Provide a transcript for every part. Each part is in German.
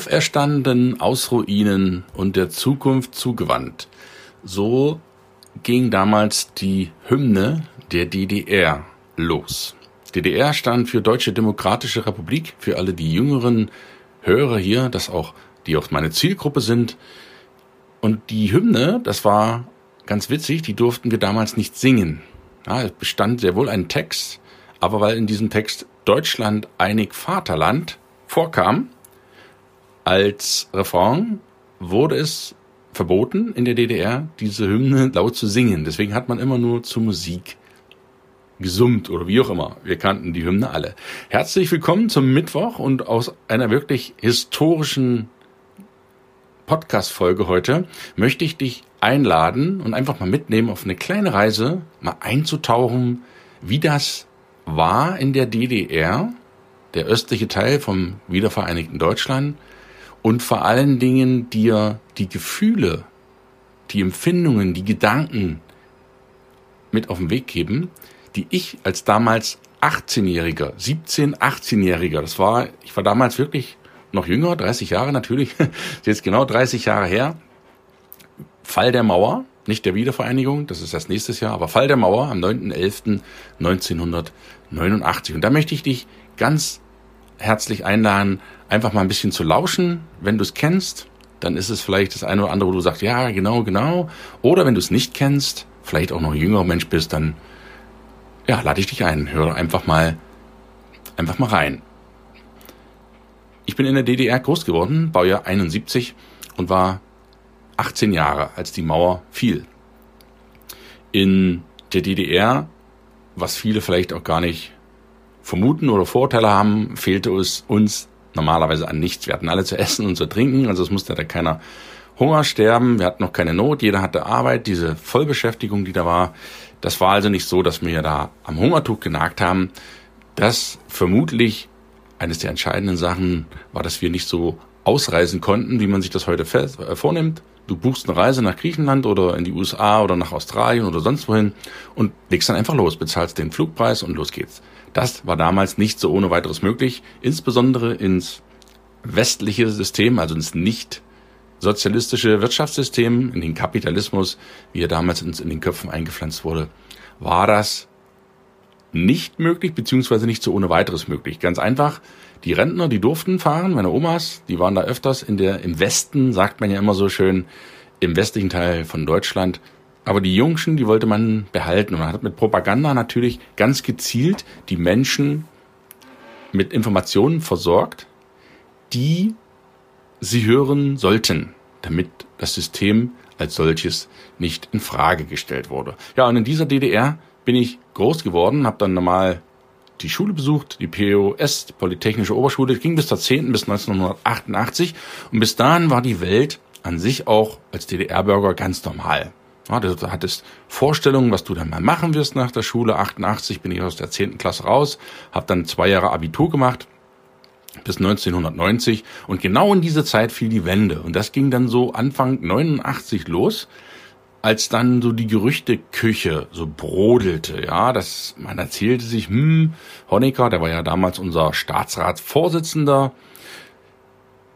Auferstanden aus Ruinen und der Zukunft zugewandt. So ging damals die Hymne der DDR los. DDR stand für Deutsche Demokratische Republik, für alle die jüngeren Hörer hier, das auch, die auch meine Zielgruppe sind. Und die Hymne, das war ganz witzig, die durften wir damals nicht singen. Ja, es bestand sehr wohl ein Text, aber weil in diesem Text Deutschland einig Vaterland vorkam, als Refrain wurde es verboten in der DDR, diese Hymne laut zu singen. Deswegen hat man immer nur zur Musik gesummt oder wie auch immer. Wir kannten die Hymne alle. Herzlich willkommen zum Mittwoch und aus einer wirklich historischen Podcast-Folge heute möchte ich dich einladen und einfach mal mitnehmen auf eine kleine Reise, mal einzutauchen, wie das war in der DDR, der östliche Teil vom wiedervereinigten Deutschland, und vor allen Dingen dir die Gefühle, die Empfindungen, die Gedanken mit auf den Weg geben, die ich als damals 18-Jähriger, 17, 18-Jähriger, das war, ich war damals wirklich noch jünger, 30 Jahre natürlich, jetzt genau 30 Jahre her, Fall der Mauer, nicht der Wiedervereinigung, das ist erst nächstes Jahr, aber Fall der Mauer am 9.11.1989. Und da möchte ich dich ganz herzlich einladen, einfach mal ein bisschen zu lauschen. Wenn du es kennst, dann ist es vielleicht das eine oder andere, wo du sagst, ja, genau, genau. Oder wenn du es nicht kennst, vielleicht auch noch ein jüngerer Mensch bist, dann ja, lade ich dich ein. Hör einfach mal, einfach mal rein. Ich bin in der DDR groß geworden, Baujahr 71 und war 18 Jahre, als die Mauer fiel. In der DDR, was viele vielleicht auch gar nicht vermuten oder Vorteile haben, fehlte es uns normalerweise an nichts. Wir hatten alle zu essen und zu trinken, also es musste da keiner Hunger sterben, wir hatten noch keine Not, jeder hatte Arbeit, diese Vollbeschäftigung, die da war. Das war also nicht so, dass wir da am Hungertuch genagt haben. Das vermutlich eines der entscheidenden Sachen war, dass wir nicht so ausreisen konnten, wie man sich das heute äh, vornimmt. Du buchst eine Reise nach Griechenland oder in die USA oder nach Australien oder sonst wohin und legst dann einfach los, bezahlst den Flugpreis und los geht's. Das war damals nicht so ohne weiteres möglich, insbesondere ins westliche System, also ins nicht sozialistische Wirtschaftssystem, in den Kapitalismus, wie er damals in den Köpfen eingepflanzt wurde, war das nicht möglich, beziehungsweise nicht so ohne weiteres möglich. Ganz einfach, die Rentner, die durften fahren, meine Omas, die waren da öfters in der, im Westen, sagt man ja immer so schön, im westlichen Teil von Deutschland. Aber die Jungschen, die wollte man behalten. Und man hat mit Propaganda natürlich ganz gezielt die Menschen mit Informationen versorgt, die sie hören sollten, damit das System als solches nicht in Frage gestellt wurde. Ja, und in dieser DDR bin ich groß geworden, habe dann normal die Schule besucht, die POS, die Polytechnische Oberschule, ging bis zur 10. bis 1988 und bis dahin war die Welt an sich auch als DDR-Bürger ganz normal. Ja, du hattest Vorstellungen, was du dann mal machen wirst nach der Schule. 88 bin ich aus der 10. Klasse raus, habe dann zwei Jahre Abitur gemacht bis 1990 und genau in diese Zeit fiel die Wende und das ging dann so Anfang 89 los als dann so die Gerüchteküche so brodelte, ja, dass man erzählte sich, hm, Honecker, der war ja damals unser Staatsratsvorsitzender,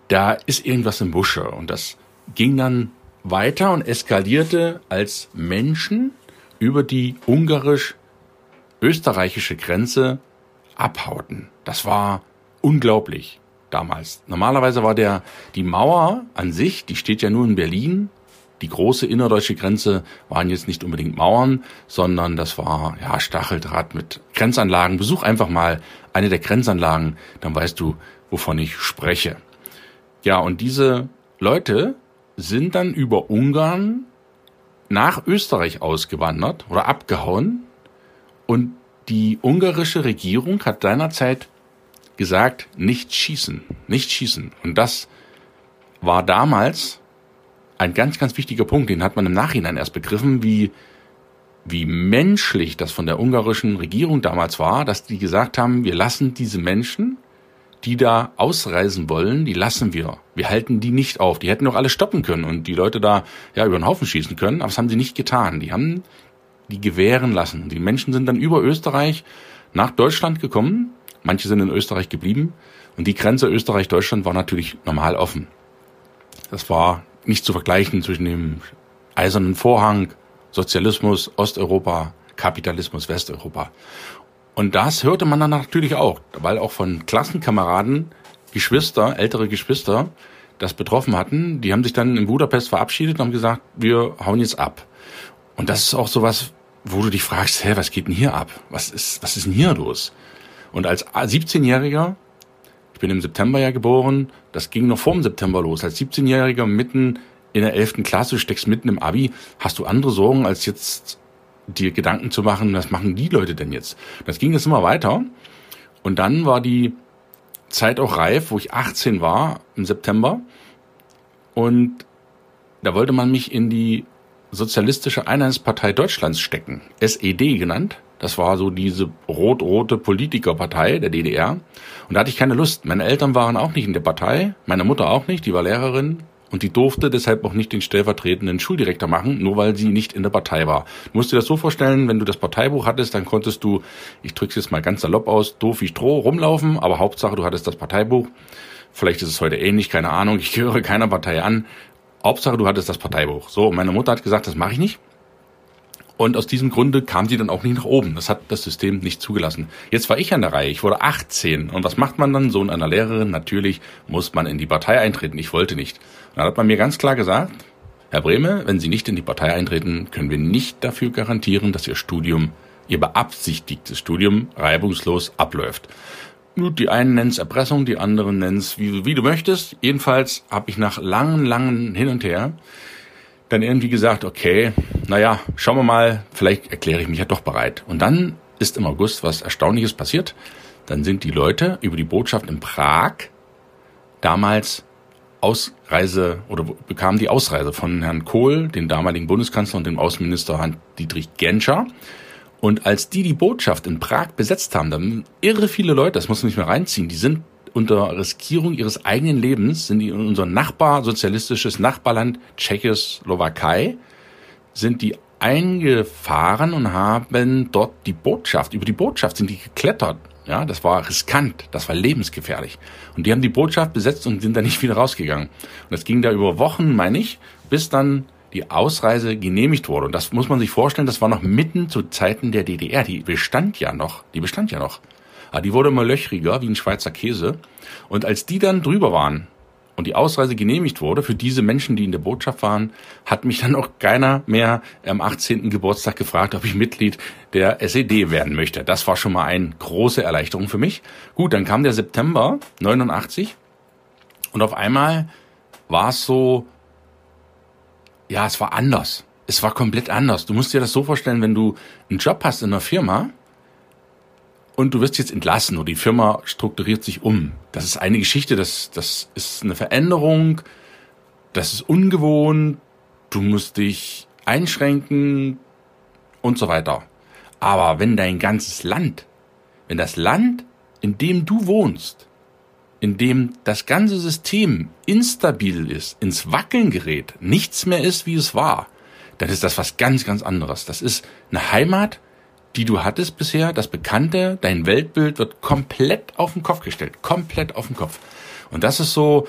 da ist irgendwas im Busche und das ging dann weiter und eskalierte, als Menschen über die ungarisch-österreichische Grenze abhauten. Das war unglaublich damals. Normalerweise war der die Mauer an sich, die steht ja nur in Berlin, die große innerdeutsche Grenze waren jetzt nicht unbedingt Mauern, sondern das war ja Stacheldraht mit Grenzanlagen. Besuch einfach mal eine der Grenzanlagen, dann weißt du, wovon ich spreche. Ja, und diese Leute sind dann über Ungarn nach Österreich ausgewandert oder abgehauen und die ungarische Regierung hat seinerzeit gesagt, nicht schießen, nicht schießen. Und das war damals ein ganz, ganz wichtiger Punkt, den hat man im Nachhinein erst begriffen, wie, wie menschlich das von der ungarischen Regierung damals war, dass die gesagt haben, wir lassen diese Menschen, die da ausreisen wollen, die lassen wir. Wir halten die nicht auf. Die hätten doch alle stoppen können und die Leute da ja über den Haufen schießen können, aber das haben sie nicht getan. Die haben die gewähren lassen. Die Menschen sind dann über Österreich nach Deutschland gekommen Manche sind in Österreich geblieben. Und die Grenze Österreich-Deutschland war natürlich normal offen. Das war nicht zu vergleichen zwischen dem eisernen Vorhang, Sozialismus, Osteuropa, Kapitalismus, Westeuropa. Und das hörte man dann natürlich auch, weil auch von Klassenkameraden Geschwister, ältere Geschwister, das betroffen hatten. Die haben sich dann in Budapest verabschiedet und haben gesagt, wir hauen jetzt ab. Und das ist auch sowas, wo du dich fragst, hä, was geht denn hier ab? Was ist, was ist denn hier los? Und als 17-Jähriger, ich bin im September ja geboren, das ging noch vor dem September los. Als 17-Jähriger mitten in der 11. Klasse, steckst mitten im Abi, hast du andere Sorgen, als jetzt dir Gedanken zu machen, was machen die Leute denn jetzt? Das ging jetzt immer weiter. Und dann war die Zeit auch reif, wo ich 18 war im September. Und da wollte man mich in die Sozialistische Einheitspartei Deutschlands stecken, SED genannt. Das war so diese rot-rote Politikerpartei der DDR. Und da hatte ich keine Lust. Meine Eltern waren auch nicht in der Partei, meine Mutter auch nicht, die war Lehrerin. Und die durfte deshalb auch nicht den stellvertretenden Schuldirektor machen, nur weil sie nicht in der Partei war. Du musst dir das so vorstellen, wenn du das Parteibuch hattest, dann konntest du, ich drück's jetzt mal ganz salopp aus, doof wie Stroh rumlaufen, aber Hauptsache du hattest das Parteibuch. Vielleicht ist es heute ähnlich, keine Ahnung, ich gehöre keiner Partei an. Hauptsache, du hattest das Parteibuch. So, meine Mutter hat gesagt, das mache ich nicht. Und aus diesem Grunde kam sie dann auch nicht nach oben. Das hat das System nicht zugelassen. Jetzt war ich an der Reihe. Ich wurde 18. Und was macht man dann? Sohn einer Lehrerin? Natürlich muss man in die Partei eintreten. Ich wollte nicht. Und dann hat man mir ganz klar gesagt, Herr Brehme, wenn Sie nicht in die Partei eintreten, können wir nicht dafür garantieren, dass Ihr Studium, Ihr beabsichtigtes Studium reibungslos abläuft. Gut, die einen nennen es Erpressung, die anderen nennen es wie, wie du möchtest. Jedenfalls habe ich nach langen, langen Hin und Her dann irgendwie gesagt, okay, naja, schauen wir mal, vielleicht erkläre ich mich ja doch bereit. Und dann ist im August was Erstaunliches passiert. Dann sind die Leute über die Botschaft in Prag damals Ausreise oder bekamen die Ausreise von Herrn Kohl, dem damaligen Bundeskanzler und dem Außenminister Hans-Dietrich Genscher. Und als die die Botschaft in Prag besetzt haben, dann irre viele Leute, das muss man nicht mehr reinziehen, die sind unter Riskierung ihres eigenen Lebens, sind die in unser Nachbar, sozialistisches Nachbarland Tschechoslowakei, sind die eingefahren und haben dort die Botschaft, über die Botschaft sind die geklettert. Ja, das war riskant, das war lebensgefährlich. Und die haben die Botschaft besetzt und sind da nicht wieder rausgegangen. Und das ging da über Wochen, meine ich, bis dann die Ausreise genehmigt wurde. Und das muss man sich vorstellen, das war noch mitten zu Zeiten der DDR. Die bestand ja noch. Die bestand ja noch. Aber die wurde immer löchriger, wie ein Schweizer Käse. Und als die dann drüber waren und die Ausreise genehmigt wurde für diese Menschen, die in der Botschaft waren, hat mich dann auch keiner mehr am 18. Geburtstag gefragt, ob ich Mitglied der SED werden möchte. Das war schon mal eine große Erleichterung für mich. Gut, dann kam der September 89 und auf einmal war es so, ja, es war anders. Es war komplett anders. Du musst dir das so vorstellen, wenn du einen Job hast in einer Firma und du wirst jetzt entlassen oder die Firma strukturiert sich um. Das ist eine Geschichte, das, das ist eine Veränderung, das ist ungewohnt, du musst dich einschränken und so weiter. Aber wenn dein ganzes Land, wenn das Land, in dem du wohnst, in dem das ganze System instabil ist, ins Wackeln gerät, nichts mehr ist, wie es war, dann ist das was ganz, ganz anderes. Das ist eine Heimat, die du hattest bisher, das Bekannte, dein Weltbild wird komplett auf den Kopf gestellt, komplett auf den Kopf. Und das ist so,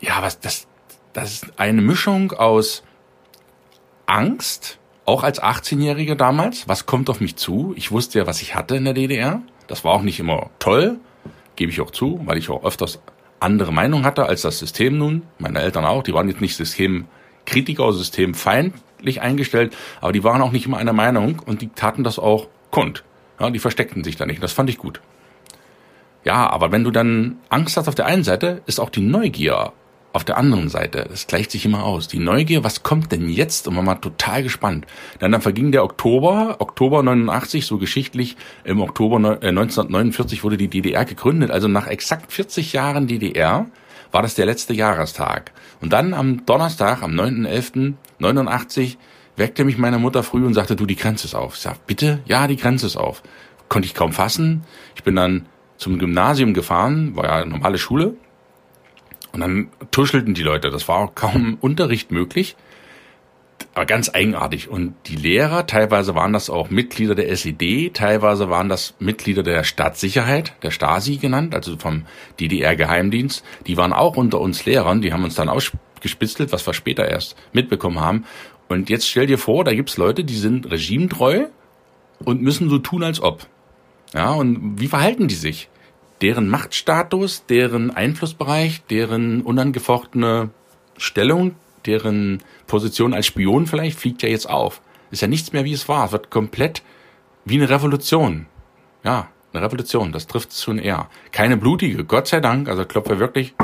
ja, was, das, das ist eine Mischung aus Angst, auch als 18-Jähriger damals, was kommt auf mich zu? Ich wusste ja, was ich hatte in der DDR. Das war auch nicht immer toll, gebe ich auch zu, weil ich auch öfters andere Meinung hatte als das System nun. Meine Eltern auch, die waren jetzt nicht Systemkritiker oder systemfeindlich eingestellt, aber die waren auch nicht immer einer Meinung und die taten das auch kund. Ja, die versteckten sich da nicht. Das fand ich gut. Ja, aber wenn du dann Angst hast auf der einen Seite, ist auch die Neugier auf der anderen Seite, das gleicht sich immer aus. Die Neugier, was kommt denn jetzt? Und man war total gespannt. Dann, dann verging der Oktober, Oktober 89, so geschichtlich, im Oktober 1949 äh, wurde die DDR gegründet. Also nach exakt 40 Jahren DDR war das der letzte Jahrestag. Und dann am Donnerstag, am 9.11.89, weckte mich meine Mutter früh und sagte, du, die Grenze ist auf. Ich sag, bitte? Ja, die Grenze ist auf. Konnte ich kaum fassen. Ich bin dann zum Gymnasium gefahren, war ja eine normale Schule, und dann tuschelten die Leute, das war kaum Unterricht möglich. Aber ganz eigenartig. Und die Lehrer, teilweise waren das auch Mitglieder der SED, teilweise waren das Mitglieder der Staatssicherheit, der Stasi genannt, also vom DDR-Geheimdienst. Die waren auch unter uns Lehrern, die haben uns dann ausgespitzelt, was wir später erst mitbekommen haben. Und jetzt stell dir vor, da gibt's Leute, die sind regimetreu und müssen so tun, als ob. Ja, und wie verhalten die sich? Deren Machtstatus, deren Einflussbereich, deren unangefochtene Stellung, deren Position als Spion vielleicht fliegt ja jetzt auf. Ist ja nichts mehr wie es war. Es wird komplett wie eine Revolution. Ja, eine Revolution. Das trifft es schon eher. Keine blutige, Gott sei Dank. Also klopfe wirklich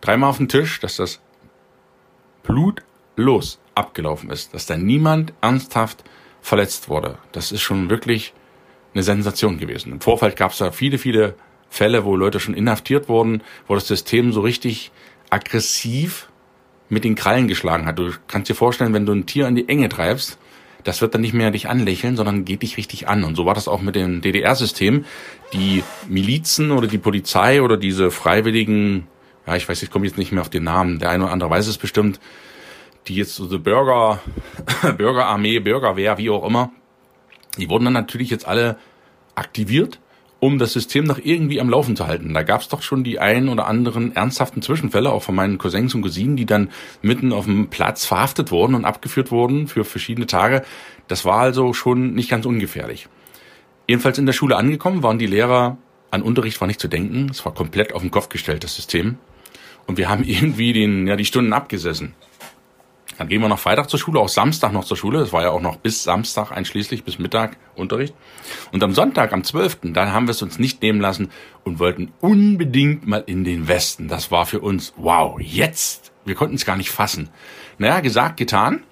dreimal auf den Tisch, dass das blutlos abgelaufen ist. Dass da niemand ernsthaft verletzt wurde. Das ist schon wirklich eine Sensation gewesen. Im Vorfeld gab es da viele, viele Fälle, wo Leute schon inhaftiert wurden, wo das System so richtig aggressiv mit den Krallen geschlagen hat. Du kannst dir vorstellen, wenn du ein Tier in die Enge treibst, das wird dann nicht mehr dich anlächeln, sondern geht dich richtig an. Und so war das auch mit dem DDR-System. Die Milizen oder die Polizei oder diese freiwilligen, ja, ich weiß, ich komme jetzt nicht mehr auf den Namen, der eine oder andere weiß es bestimmt, die jetzt so eine Bürger, Bürgerarmee, Bürgerwehr, wie auch immer, die wurden dann natürlich jetzt alle aktiviert um das System noch irgendwie am Laufen zu halten. Da gab es doch schon die ein oder anderen ernsthaften Zwischenfälle, auch von meinen Cousins und Cousinen, die dann mitten auf dem Platz verhaftet wurden und abgeführt wurden für verschiedene Tage. Das war also schon nicht ganz ungefährlich. Jedenfalls in der Schule angekommen, waren die Lehrer, an Unterricht war nicht zu denken, es war komplett auf den Kopf gestellt, das System. Und wir haben irgendwie den, ja, die Stunden abgesessen. Dann gehen wir noch Freitag zur Schule, auch Samstag noch zur Schule. Das war ja auch noch bis Samstag einschließlich, bis Mittag Unterricht. Und am Sonntag, am 12., dann haben wir es uns nicht nehmen lassen und wollten unbedingt mal in den Westen. Das war für uns, wow, jetzt. Wir konnten es gar nicht fassen. Naja, gesagt, getan.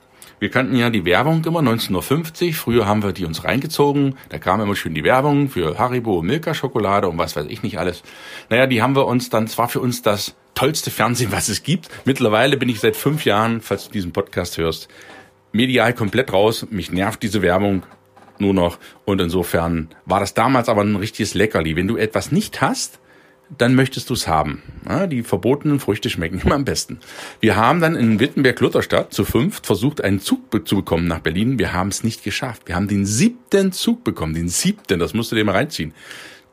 Wir kannten ja die Werbung immer 19.50 Uhr. Früher haben wir die uns reingezogen. Da kam immer schön die Werbung für Haribo, Milka Schokolade und was weiß ich nicht alles. Naja, die haben wir uns dann, zwar für uns das tollste Fernsehen, was es gibt. Mittlerweile bin ich seit fünf Jahren, falls du diesen Podcast hörst, medial komplett raus. Mich nervt diese Werbung nur noch. Und insofern war das damals aber ein richtiges Leckerli. Wenn du etwas nicht hast, dann möchtest du es haben. Ja, die verbotenen Früchte schmecken immer am besten. Wir haben dann in Wittenberg-Lutherstadt zu fünft versucht, einen Zug zu bekommen nach Berlin. Wir haben es nicht geschafft. Wir haben den siebten Zug bekommen. Den siebten, das musst du dir mal reinziehen.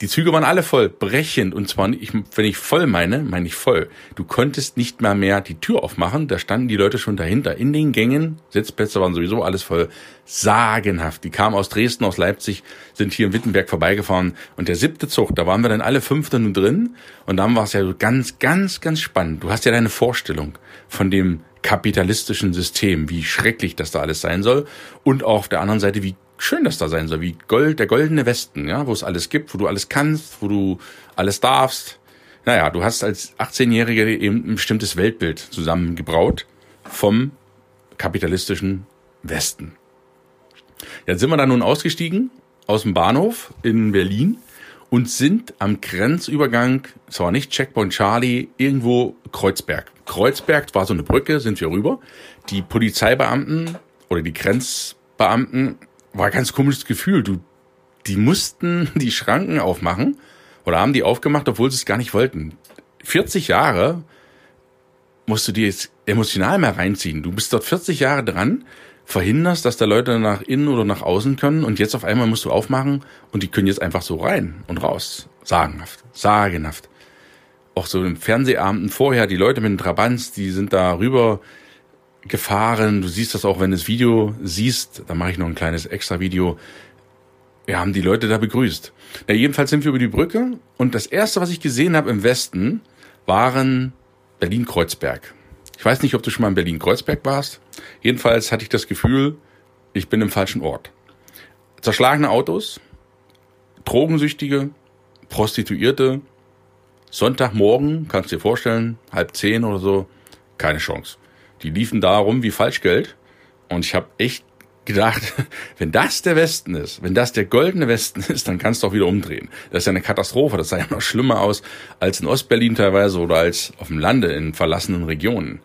Die Züge waren alle voll, brechend. Und zwar, ich, wenn ich voll meine, meine ich voll. Du konntest nicht mal mehr die Tür aufmachen. Da standen die Leute schon dahinter. In den Gängen, Sitzplätze waren sowieso alles voll. Sagenhaft. Die kamen aus Dresden, aus Leipzig, sind hier in Wittenberg vorbeigefahren. Und der siebte Zug, da waren wir dann alle fünf nun drin. Und dann war es ja so ganz, ganz, ganz spannend. Du hast ja deine Vorstellung von dem kapitalistischen System, wie schrecklich das da alles sein soll. Und auch auf der anderen Seite, wie schön das da sein soll, wie Gold, der goldene Westen, ja, wo es alles gibt, wo du alles kannst, wo du alles darfst. Naja, du hast als 18-Jähriger eben ein bestimmtes Weltbild zusammengebraut vom kapitalistischen Westen. Jetzt sind wir da nun ausgestiegen aus dem Bahnhof in Berlin und sind am Grenzübergang, zwar nicht Checkpoint Charlie, irgendwo Kreuzberg. Kreuzberg war so eine Brücke, sind wir rüber. Die Polizeibeamten oder die Grenzbeamten war ein ganz komisches Gefühl. Du, die mussten die Schranken aufmachen oder haben die aufgemacht, obwohl sie es gar nicht wollten. 40 Jahre musst du dir jetzt emotional mehr reinziehen. Du bist dort 40 Jahre dran, verhinderst, dass da Leute nach innen oder nach außen können und jetzt auf einmal musst du aufmachen und die können jetzt einfach so rein und raus. Sagenhaft, sagenhaft. Auch so im Fernsehabenden vorher, die Leute mit den Trabants, die sind da rüber gefahren. Du siehst das auch, wenn du das Video siehst. Da mache ich noch ein kleines extra Video. Wir haben die Leute da begrüßt. Na, jedenfalls sind wir über die Brücke und das erste, was ich gesehen habe im Westen, waren Berlin-Kreuzberg. Ich weiß nicht, ob du schon mal in Berlin-Kreuzberg warst. Jedenfalls hatte ich das Gefühl, ich bin im falschen Ort. Zerschlagene Autos, Drogensüchtige, Prostituierte, Sonntagmorgen, kannst du dir vorstellen, halb zehn oder so, keine Chance. Die liefen da rum wie Falschgeld. Und ich habe echt gedacht, wenn das der Westen ist, wenn das der goldene Westen ist, dann kannst du auch wieder umdrehen. Das ist ja eine Katastrophe. Das sah ja noch schlimmer aus als in Ostberlin teilweise oder als auf dem Lande in verlassenen Regionen.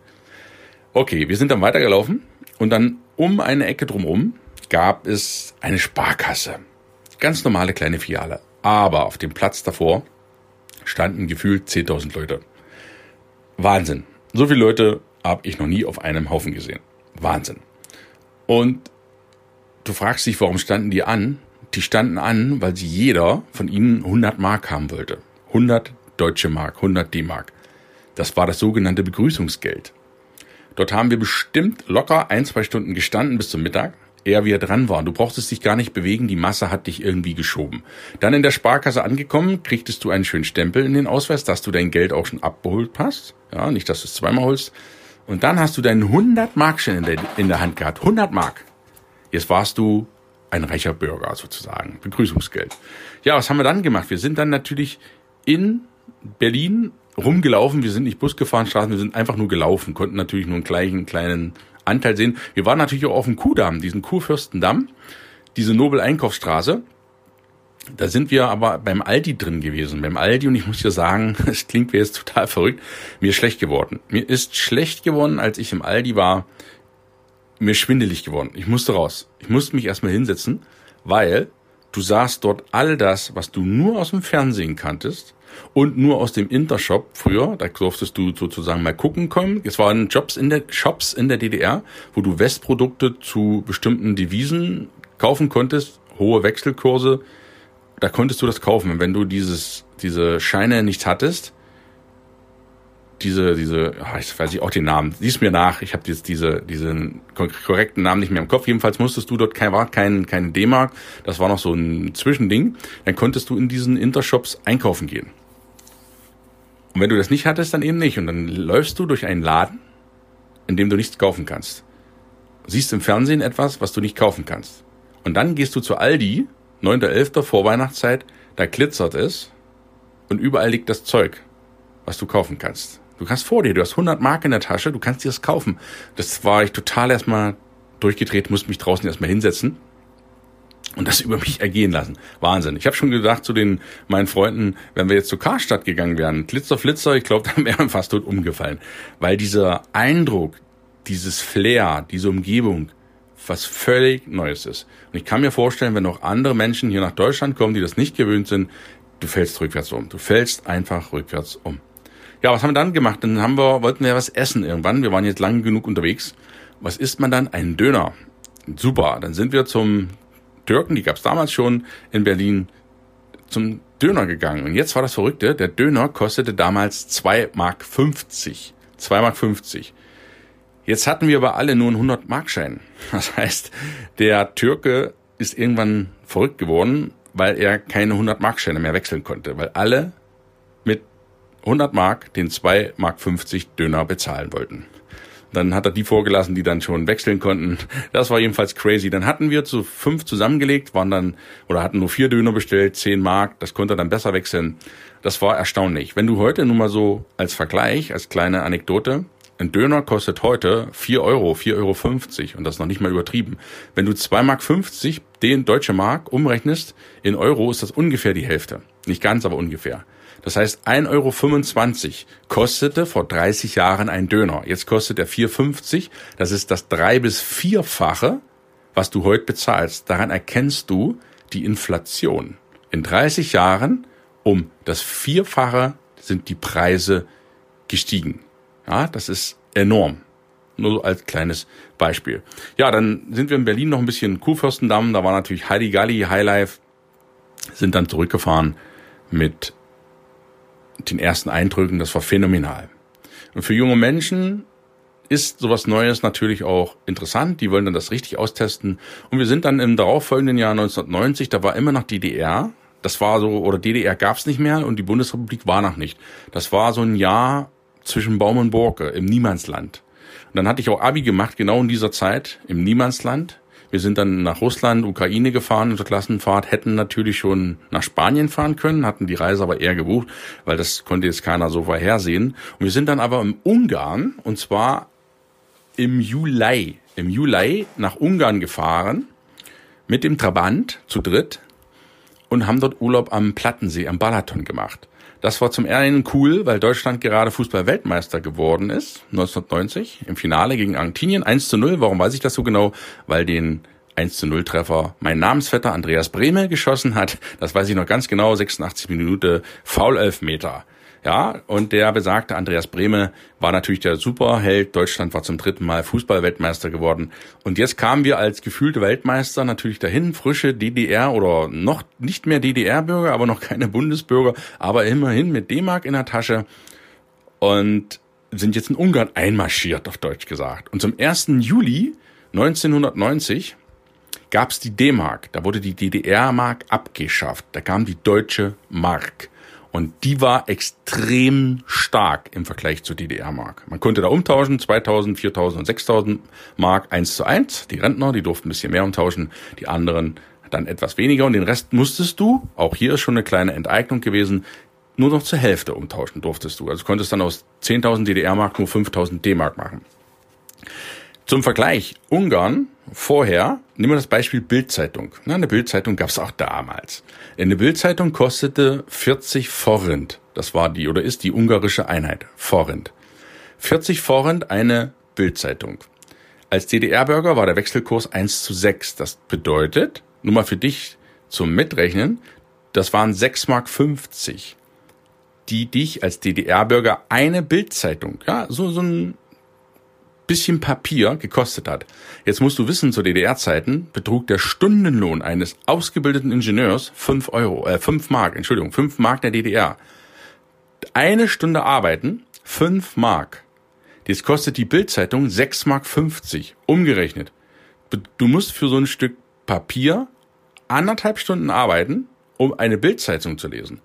Okay, wir sind dann weitergelaufen und dann um eine Ecke drumherum gab es eine Sparkasse. Ganz normale kleine Filiale. Aber auf dem Platz davor standen gefühlt 10.000 Leute. Wahnsinn. So viele Leute habe ich noch nie auf einem Haufen gesehen. Wahnsinn. Und du fragst dich, warum standen die an? Die standen an, weil sie jeder von ihnen 100 Mark haben wollte. 100 deutsche Mark, 100 D-Mark. Das war das sogenannte Begrüßungsgeld. Dort haben wir bestimmt locker ein, zwei Stunden gestanden bis zum Mittag, eher wir dran waren. Du brauchtest dich gar nicht bewegen, die Masse hat dich irgendwie geschoben. Dann in der Sparkasse angekommen, kriegtest du einen schönen Stempel in den Ausweis, dass du dein Geld auch schon abgeholt hast. Ja, nicht, dass du es zweimal holst. Und dann hast du deinen 100 Mark in der, in der Hand gehabt. 100 Mark. Jetzt warst du ein reicher Bürger sozusagen. Begrüßungsgeld. Ja, was haben wir dann gemacht? Wir sind dann natürlich in Berlin rumgelaufen. Wir sind nicht Bus gefahren, Straßen, wir sind einfach nur gelaufen, konnten natürlich nur einen kleinen, kleinen Anteil sehen. Wir waren natürlich auch auf dem Kuhdamm, diesen Kurfürstendamm, diese Nobel-Einkaufsstraße. Da sind wir aber beim Aldi drin gewesen, beim Aldi und ich muss dir sagen, es klingt wie jetzt total verrückt, mir ist schlecht geworden. Mir ist schlecht geworden, als ich im Aldi war, mir schwindelig geworden. Ich musste raus. Ich musste mich erstmal hinsetzen, weil du sahst dort all das, was du nur aus dem Fernsehen kanntest und nur aus dem Intershop früher, da durftest du sozusagen mal gucken kommen. Es waren Jobs in der Shops in der DDR, wo du Westprodukte zu bestimmten Devisen kaufen konntest, hohe Wechselkurse. Da konntest du das kaufen. Wenn du dieses diese Scheine nicht hattest, diese, diese, ach, ich weiß nicht auch den Namen, siehst mir nach, ich habe jetzt diese, diesen korrekten Namen nicht mehr im Kopf. Jedenfalls musstest du dort kein, war kein, kein D-Mark, das war noch so ein Zwischending. Dann konntest du in diesen Intershops einkaufen gehen. Und wenn du das nicht hattest, dann eben nicht. Und dann läufst du durch einen Laden, in dem du nichts kaufen kannst. Siehst im Fernsehen etwas, was du nicht kaufen kannst. Und dann gehst du zu Aldi, 9.11. Vorweihnachtszeit, da glitzert es und überall liegt das Zeug, was du kaufen kannst. Du kannst vor dir, du hast 100 Mark in der Tasche, du kannst dir das kaufen. Das war ich total erstmal durchgedreht, musste mich draußen erstmal hinsetzen und das über mich ergehen lassen. Wahnsinn. Ich habe schon gedacht zu den meinen Freunden, wenn wir jetzt zur Karstadt gegangen wären, Glitzer, Flitzer, ich glaube, dann wären wir fast tot umgefallen. Weil dieser Eindruck, dieses Flair, diese Umgebung, was völlig Neues ist. Und ich kann mir vorstellen, wenn noch andere Menschen hier nach Deutschland kommen, die das nicht gewöhnt sind, du fällst rückwärts um. Du fällst einfach rückwärts um. Ja, was haben wir dann gemacht? Dann haben wir, wollten wir was essen irgendwann. Wir waren jetzt lang genug unterwegs. Was isst man dann? Ein Döner. Super. Dann sind wir zum Türken, die gab es damals schon in Berlin, zum Döner gegangen. Und jetzt war das Verrückte, der Döner kostete damals 2 Mark 50. 2 Mark 50. Jetzt hatten wir aber alle nur einen 100 Mark Schein. Das heißt, der Türke ist irgendwann verrückt geworden, weil er keine 100 Mark Scheine mehr wechseln konnte, weil alle mit 100 Mark den 2 Mark 50 Döner bezahlen wollten. Dann hat er die vorgelassen, die dann schon wechseln konnten. Das war jedenfalls crazy. Dann hatten wir zu fünf zusammengelegt, waren dann, oder hatten nur vier Döner bestellt, 10 Mark, das konnte er dann besser wechseln. Das war erstaunlich. Wenn du heute nun mal so als Vergleich, als kleine Anekdote, ein Döner kostet heute 4 Euro, 4,50 Euro und das ist noch nicht mal übertrieben. Wenn du 2,50 Mark den deutsche Mark umrechnest, in Euro ist das ungefähr die Hälfte. Nicht ganz, aber ungefähr. Das heißt, 1,25 Euro kostete vor 30 Jahren ein Döner. Jetzt kostet er 4,50. Das ist das drei- bis vierfache, was du heute bezahlst. Daran erkennst du die Inflation. In 30 Jahren um das Vierfache sind die Preise gestiegen. Ja, das ist enorm. Nur so als kleines Beispiel. Ja, dann sind wir in Berlin noch ein bisschen Kurfürstendamm. Da war natürlich Heidi Galli, Highlife. Sind dann zurückgefahren mit den ersten Eindrücken, das war phänomenal. Und für junge Menschen ist sowas Neues natürlich auch interessant. Die wollen dann das richtig austesten. Und wir sind dann im darauffolgenden Jahr 1990, da war immer noch DDR. Das war so, oder DDR gab es nicht mehr und die Bundesrepublik war noch nicht. Das war so ein Jahr zwischen Baum und Borke im Niemandsland. Und dann hatte ich auch Abi gemacht, genau in dieser Zeit, im Niemandsland. Wir sind dann nach Russland, Ukraine gefahren unsere Klassenfahrt, hätten natürlich schon nach Spanien fahren können, hatten die Reise aber eher gebucht, weil das konnte jetzt keiner so vorhersehen. Und wir sind dann aber im Ungarn, und zwar im Juli, im Juli nach Ungarn gefahren, mit dem Trabant zu dritt und haben dort Urlaub am Plattensee, am Balaton gemacht. Das war zum einen cool, weil Deutschland gerade Fußball-Weltmeister geworden ist, 1990, im Finale gegen Argentinien, 1 zu 0. Warum weiß ich das so genau? Weil den 1 zu 0 Treffer mein Namensvetter Andreas Brehme geschossen hat. Das weiß ich noch ganz genau, 86 Minuten Foul-Elfmeter. Ja, und der besagte Andreas Brehme war natürlich der Superheld. Deutschland war zum dritten Mal Fußballweltmeister geworden. Und jetzt kamen wir als gefühlte Weltmeister natürlich dahin, frische DDR oder noch nicht mehr DDR-Bürger, aber noch keine Bundesbürger, aber immerhin mit D-Mark in der Tasche. Und sind jetzt in Ungarn einmarschiert, auf Deutsch gesagt. Und zum 1. Juli 1990 gab es die D-Mark. Da wurde die DDR-Mark abgeschafft. Da kam die deutsche Mark. Und die war extrem stark im Vergleich zur DDR-Mark. Man konnte da umtauschen, 2000, 4000 und 6000 Mark eins zu eins. Die Rentner, die durften ein bisschen mehr umtauschen, die anderen dann etwas weniger und den Rest musstest du, auch hier ist schon eine kleine Enteignung gewesen, nur noch zur Hälfte umtauschen durftest du. Also konntest dann aus 10.000 DDR-Mark nur 5.000 D-Mark machen. Zum Vergleich, Ungarn vorher, nehmen wir das Beispiel Bildzeitung. Na, eine Bildzeitung gab es auch damals. Eine Bildzeitung kostete 40 Forint. Das war die oder ist die ungarische Einheit. Forint. 40 Forint eine Bildzeitung. Als DDR-Bürger war der Wechselkurs 1 zu 6. Das bedeutet, nur mal für dich zum Mitrechnen, das waren 6 Mark 50, die dich als DDR-Bürger eine Bildzeitung, ja, so, so ein bisschen Papier gekostet hat. Jetzt musst du wissen, zu DDR-Zeiten betrug der Stundenlohn eines ausgebildeten Ingenieurs fünf Euro, äh, fünf Mark, Entschuldigung, fünf Mark der DDR. Eine Stunde arbeiten, fünf Mark. Jetzt kostet die Bildzeitung sechs Mark fünfzig umgerechnet. Du musst für so ein Stück Papier anderthalb Stunden arbeiten, um eine Bildzeitung zu lesen.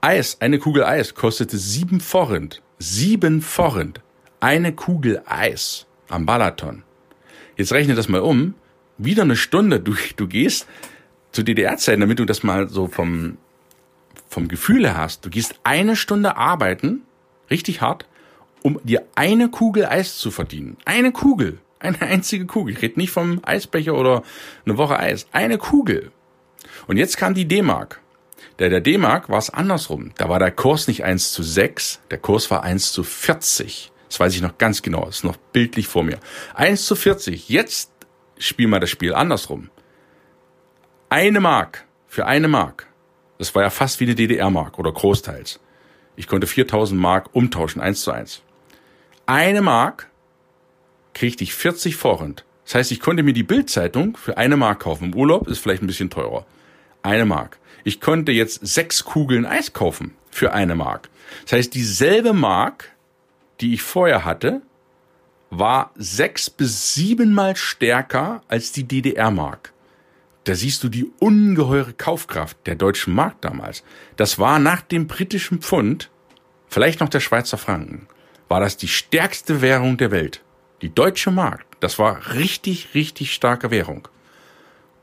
Eis, eine Kugel Eis kostete sieben Forint. Sieben Forint eine Kugel Eis am Balaton. Jetzt rechne das mal um. Wieder eine Stunde. Du, du gehst zu DDR-Zeiten, damit du das mal so vom, vom Gefühl her hast. Du gehst eine Stunde arbeiten, richtig hart, um dir eine Kugel Eis zu verdienen. Eine Kugel. Eine einzige Kugel. Ich rede nicht vom Eisbecher oder eine Woche Eis. Eine Kugel. Und jetzt kam die D-Mark. Der der D-Mark war es andersrum. Da war der Kurs nicht 1 zu 6, der Kurs war 1 zu 40. Das weiß ich noch ganz genau. Das ist noch bildlich vor mir. 1 zu 40. Jetzt spielen wir das Spiel andersrum. Eine Mark für eine Mark. Das war ja fast wie eine DDR-Mark oder großteils. Ich konnte 4000 Mark umtauschen, eins zu eins. Eine Mark kriegte ich 40 Forint. Das heißt, ich konnte mir die Bildzeitung für eine Mark kaufen. Im Urlaub ist vielleicht ein bisschen teurer. Eine Mark. Ich konnte jetzt sechs Kugeln Eis kaufen für eine Mark. Das heißt, dieselbe Mark die ich vorher hatte, war sechs bis siebenmal stärker als die DDR-Mark. Da siehst du die ungeheure Kaufkraft der deutschen Mark damals. Das war nach dem britischen Pfund, vielleicht noch der Schweizer Franken, war das die stärkste Währung der Welt. Die deutsche Mark, das war richtig, richtig starke Währung.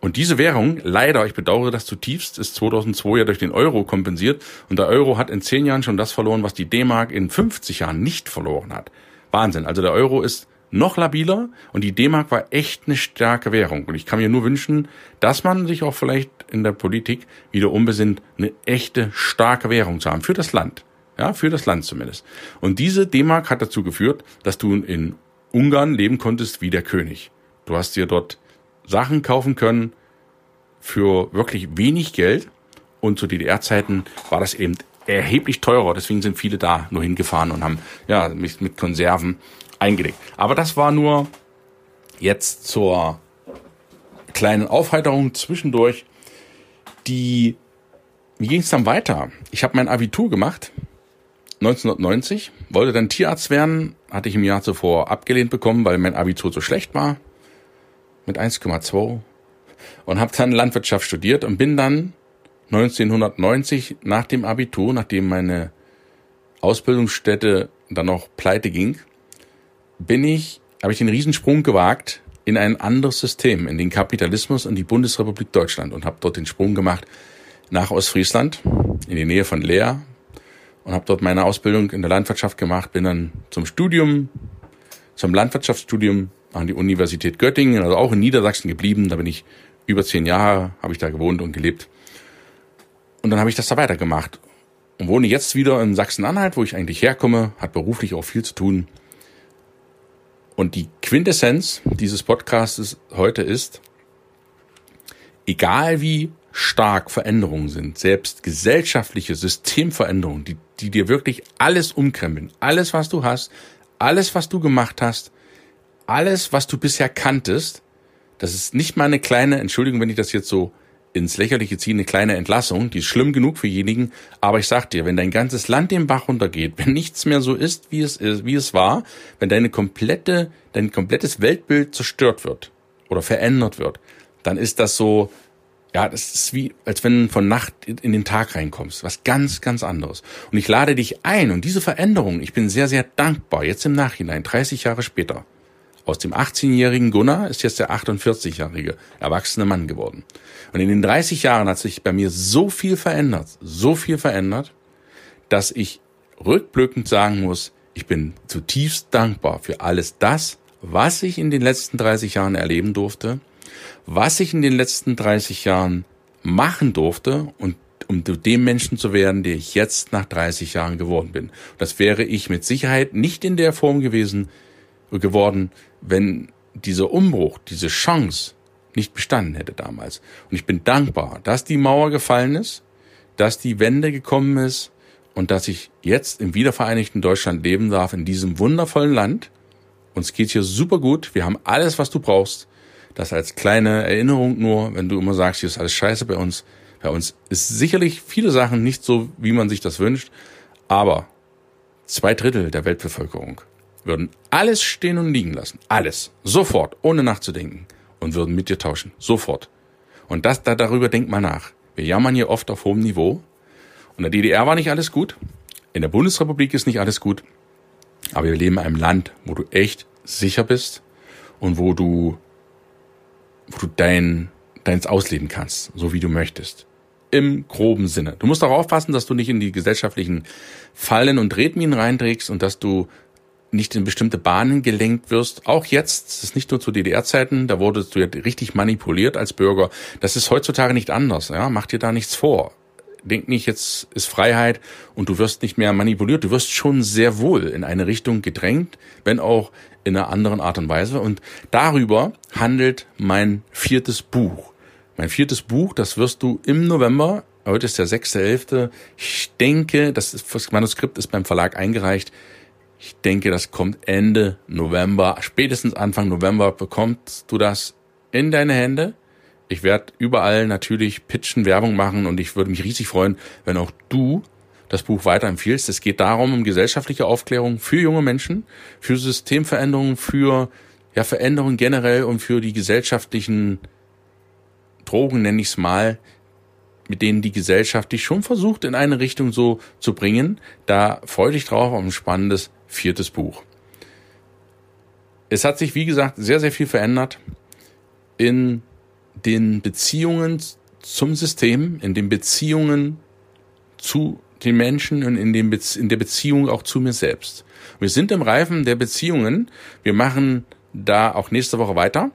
Und diese Währung, leider, ich bedauere das zutiefst, ist 2002 ja durch den Euro kompensiert. Und der Euro hat in zehn Jahren schon das verloren, was die D-Mark in 50 Jahren nicht verloren hat. Wahnsinn. Also der Euro ist noch labiler und die D-Mark war echt eine starke Währung. Und ich kann mir nur wünschen, dass man sich auch vielleicht in der Politik wieder umbesinnt, eine echte starke Währung zu haben für das Land. Ja, für das Land zumindest. Und diese D-Mark hat dazu geführt, dass du in Ungarn leben konntest wie der König. Du hast dir dort Sachen kaufen können für wirklich wenig Geld. Und zu DDR-Zeiten war das eben erheblich teurer. Deswegen sind viele da nur hingefahren und haben ja mit, mit Konserven eingelegt. Aber das war nur jetzt zur kleinen Aufheiterung zwischendurch. Die, wie ging es dann weiter? Ich habe mein Abitur gemacht 1990, wollte dann Tierarzt werden, hatte ich im Jahr zuvor abgelehnt bekommen, weil mein Abitur so schlecht war mit 1,2 und habe dann Landwirtschaft studiert und bin dann 1990 nach dem Abitur, nachdem meine Ausbildungsstätte dann noch pleite ging, bin ich, habe ich den Riesensprung gewagt in ein anderes System, in den Kapitalismus und die Bundesrepublik Deutschland und habe dort den Sprung gemacht nach Ostfriesland, in die Nähe von Leer und habe dort meine Ausbildung in der Landwirtschaft gemacht, bin dann zum Studium, zum Landwirtschaftsstudium an die Universität Göttingen, also auch in Niedersachsen geblieben. Da bin ich über zehn Jahre, habe ich da gewohnt und gelebt. Und dann habe ich das da weitergemacht und wohne jetzt wieder in Sachsen-Anhalt, wo ich eigentlich herkomme, hat beruflich auch viel zu tun. Und die Quintessenz dieses Podcasts heute ist, egal wie stark Veränderungen sind, selbst gesellschaftliche Systemveränderungen, die, die dir wirklich alles umkrempeln, alles, was du hast, alles, was du gemacht hast, alles, was du bisher kanntest, das ist nicht mal eine kleine, Entschuldigung, wenn ich das jetzt so ins Lächerliche ziehe, eine kleine Entlassung, die ist schlimm genug für diejenigen, aber ich sag dir, wenn dein ganzes Land den Bach runtergeht, wenn nichts mehr so ist, wie es wie es war, wenn deine komplette, dein komplettes Weltbild zerstört wird oder verändert wird, dann ist das so, ja, das ist wie, als wenn von Nacht in den Tag reinkommst. Was ganz, ganz anderes. Und ich lade dich ein und diese Veränderung, ich bin sehr, sehr dankbar, jetzt im Nachhinein, 30 Jahre später. Aus dem 18-jährigen Gunnar ist jetzt der 48-jährige erwachsene Mann geworden. Und in den 30 Jahren hat sich bei mir so viel verändert, so viel verändert, dass ich rückblickend sagen muss, ich bin zutiefst dankbar für alles das, was ich in den letzten 30 Jahren erleben durfte, was ich in den letzten 30 Jahren machen durfte und um dem Menschen zu werden, der ich jetzt nach 30 Jahren geworden bin. Das wäre ich mit Sicherheit nicht in der Form gewesen, geworden, wenn dieser Umbruch, diese Chance nicht bestanden hätte damals. Und ich bin dankbar, dass die Mauer gefallen ist, dass die Wende gekommen ist und dass ich jetzt im wiedervereinigten Deutschland leben darf, in diesem wundervollen Land. Uns geht's hier super gut. Wir haben alles, was du brauchst. Das als kleine Erinnerung nur, wenn du immer sagst, hier ist alles scheiße bei uns. Bei uns ist sicherlich viele Sachen nicht so, wie man sich das wünscht, aber zwei Drittel der Weltbevölkerung würden alles stehen und liegen lassen. Alles. Sofort, ohne nachzudenken. Und würden mit dir tauschen. Sofort. Und das, da, darüber denkt man nach. Wir jammern hier oft auf hohem Niveau. Und der DDR war nicht alles gut. In der Bundesrepublik ist nicht alles gut. Aber wir leben in einem Land, wo du echt sicher bist und wo du wo du dein, deins ausleben kannst, so wie du möchtest. Im groben Sinne. Du musst auch aufpassen, dass du nicht in die gesellschaftlichen Fallen und Tretminen reinträgst und dass du nicht in bestimmte Bahnen gelenkt wirst. Auch jetzt, das ist nicht nur zu DDR-Zeiten, da wurdest du ja richtig manipuliert als Bürger. Das ist heutzutage nicht anders. Ja? Mach dir da nichts vor. Denk nicht, jetzt ist Freiheit und du wirst nicht mehr manipuliert. Du wirst schon sehr wohl in eine Richtung gedrängt, wenn auch in einer anderen Art und Weise. Und darüber handelt mein viertes Buch. Mein viertes Buch, das wirst du im November, heute ist der 6.11., ich denke, das, das Manuskript ist beim Verlag eingereicht, ich denke, das kommt Ende November, spätestens Anfang November bekommst du das in deine Hände. Ich werde überall natürlich pitchen, Werbung machen und ich würde mich riesig freuen, wenn auch du das Buch weiterempfiehlst. Es geht darum, um gesellschaftliche Aufklärung für junge Menschen, für Systemveränderungen, für ja, Veränderungen generell und für die gesellschaftlichen Drogen, nenne ich es mal, mit denen die Gesellschaft dich schon versucht, in eine Richtung so zu bringen. Da freue dich drauf auf ein spannendes viertes Buch. Es hat sich, wie gesagt, sehr, sehr viel verändert in den Beziehungen zum System, in den Beziehungen zu den Menschen und in, Be in der Beziehung auch zu mir selbst. Wir sind im Reifen der Beziehungen. Wir machen da auch nächste Woche weiter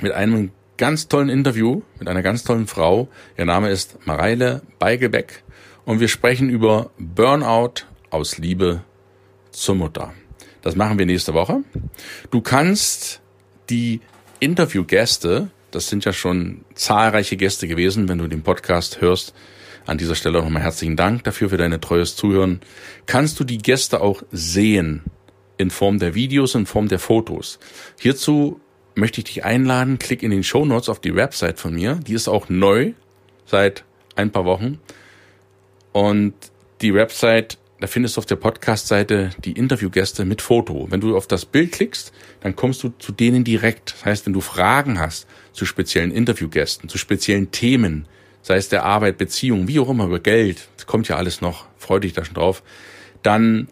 mit einem ganz tollen Interview mit einer ganz tollen Frau. Ihr Name ist Mareile Beigelbeck und wir sprechen über Burnout aus Liebe zur Mutter. Das machen wir nächste Woche. Du kannst die Interviewgäste, das sind ja schon zahlreiche Gäste gewesen, wenn du den Podcast hörst, an dieser Stelle nochmal herzlichen Dank dafür, für deine treues Zuhören. Kannst du die Gäste auch sehen in Form der Videos, in Form der Fotos? Hierzu möchte ich dich einladen, klick in den Show Notes auf die Website von mir. Die ist auch neu seit ein paar Wochen. Und die Website, da findest du auf der Podcast-Seite die Interviewgäste mit Foto. Wenn du auf das Bild klickst, dann kommst du zu denen direkt. Das heißt, wenn du Fragen hast zu speziellen Interviewgästen, zu speziellen Themen, sei es der Arbeit, Beziehung, wie auch immer, über Geld, das kommt ja alles noch, freu dich da schon drauf, dann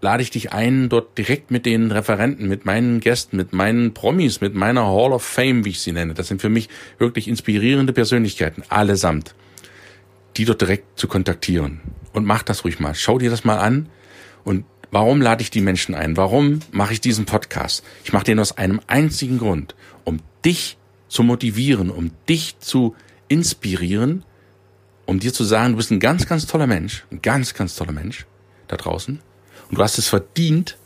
lade ich dich ein, dort direkt mit den Referenten, mit meinen Gästen, mit meinen Promis, mit meiner Hall of Fame, wie ich sie nenne. Das sind für mich wirklich inspirierende Persönlichkeiten, allesamt, die dort direkt zu kontaktieren. Und mach das ruhig mal. Schau dir das mal an. Und warum lade ich die Menschen ein? Warum mache ich diesen Podcast? Ich mache den aus einem einzigen Grund, um dich zu motivieren, um dich zu inspirieren, um dir zu sagen, du bist ein ganz, ganz toller Mensch, ein ganz, ganz toller Mensch da draußen. Und du hast es verdient,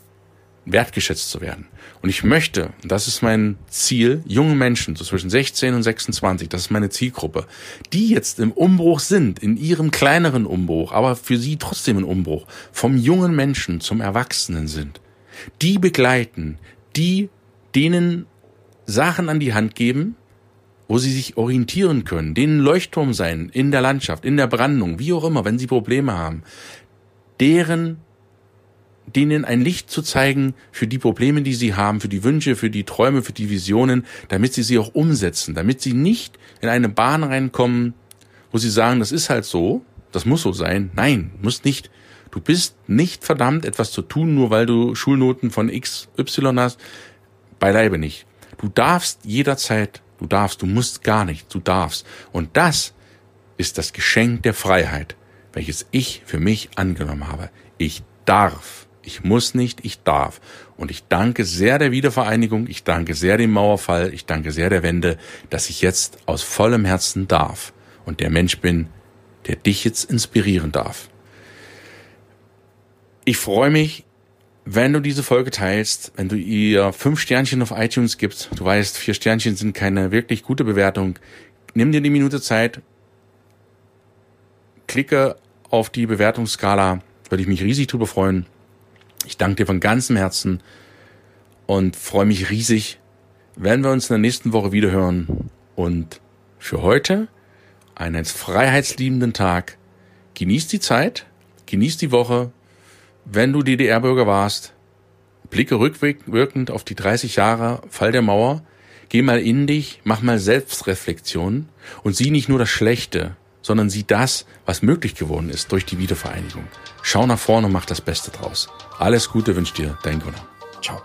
wertgeschätzt zu werden. Und ich möchte, das ist mein Ziel, junge Menschen, so zwischen 16 und 26, das ist meine Zielgruppe, die jetzt im Umbruch sind, in ihrem kleineren Umbruch, aber für sie trotzdem ein Umbruch, vom jungen Menschen zum Erwachsenen sind. Die begleiten, die denen Sachen an die Hand geben, wo sie sich orientieren können, denen Leuchtturm sein in der Landschaft, in der Brandung, wie auch immer, wenn sie Probleme haben, deren denen ein Licht zu zeigen für die Probleme, die sie haben, für die Wünsche, für die Träume, für die Visionen, damit sie sie auch umsetzen, damit sie nicht in eine Bahn reinkommen, wo sie sagen, das ist halt so, das muss so sein. Nein, muss nicht. Du bist nicht verdammt, etwas zu tun, nur weil du Schulnoten von X, Y hast. Beileibe nicht. Du darfst jederzeit, du darfst, du musst gar nicht, du darfst. Und das ist das Geschenk der Freiheit, welches ich für mich angenommen habe. Ich darf. Ich muss nicht, ich darf. Und ich danke sehr der Wiedervereinigung, ich danke sehr dem Mauerfall, ich danke sehr der Wende, dass ich jetzt aus vollem Herzen darf und der Mensch bin, der dich jetzt inspirieren darf. Ich freue mich, wenn du diese Folge teilst, wenn du ihr fünf Sternchen auf iTunes gibst. Du weißt, vier Sternchen sind keine wirklich gute Bewertung. Nimm dir die Minute Zeit, klicke auf die Bewertungsskala, würde ich mich riesig drüber freuen. Ich danke dir von ganzem Herzen und freue mich riesig, wenn wir uns in der nächsten Woche wiederhören. Und für heute einen freiheitsliebenden Tag. Genieß die Zeit, genieß die Woche. Wenn du DDR-Bürger warst, blicke rückwirkend auf die 30 Jahre Fall der Mauer. Geh mal in dich, mach mal Selbstreflexion und sieh nicht nur das Schlechte, sondern sieh das, was möglich geworden ist durch die Wiedervereinigung. Schau nach vorne und mach das Beste draus. Alles Gute wünscht dir dein Gunnar. Ciao.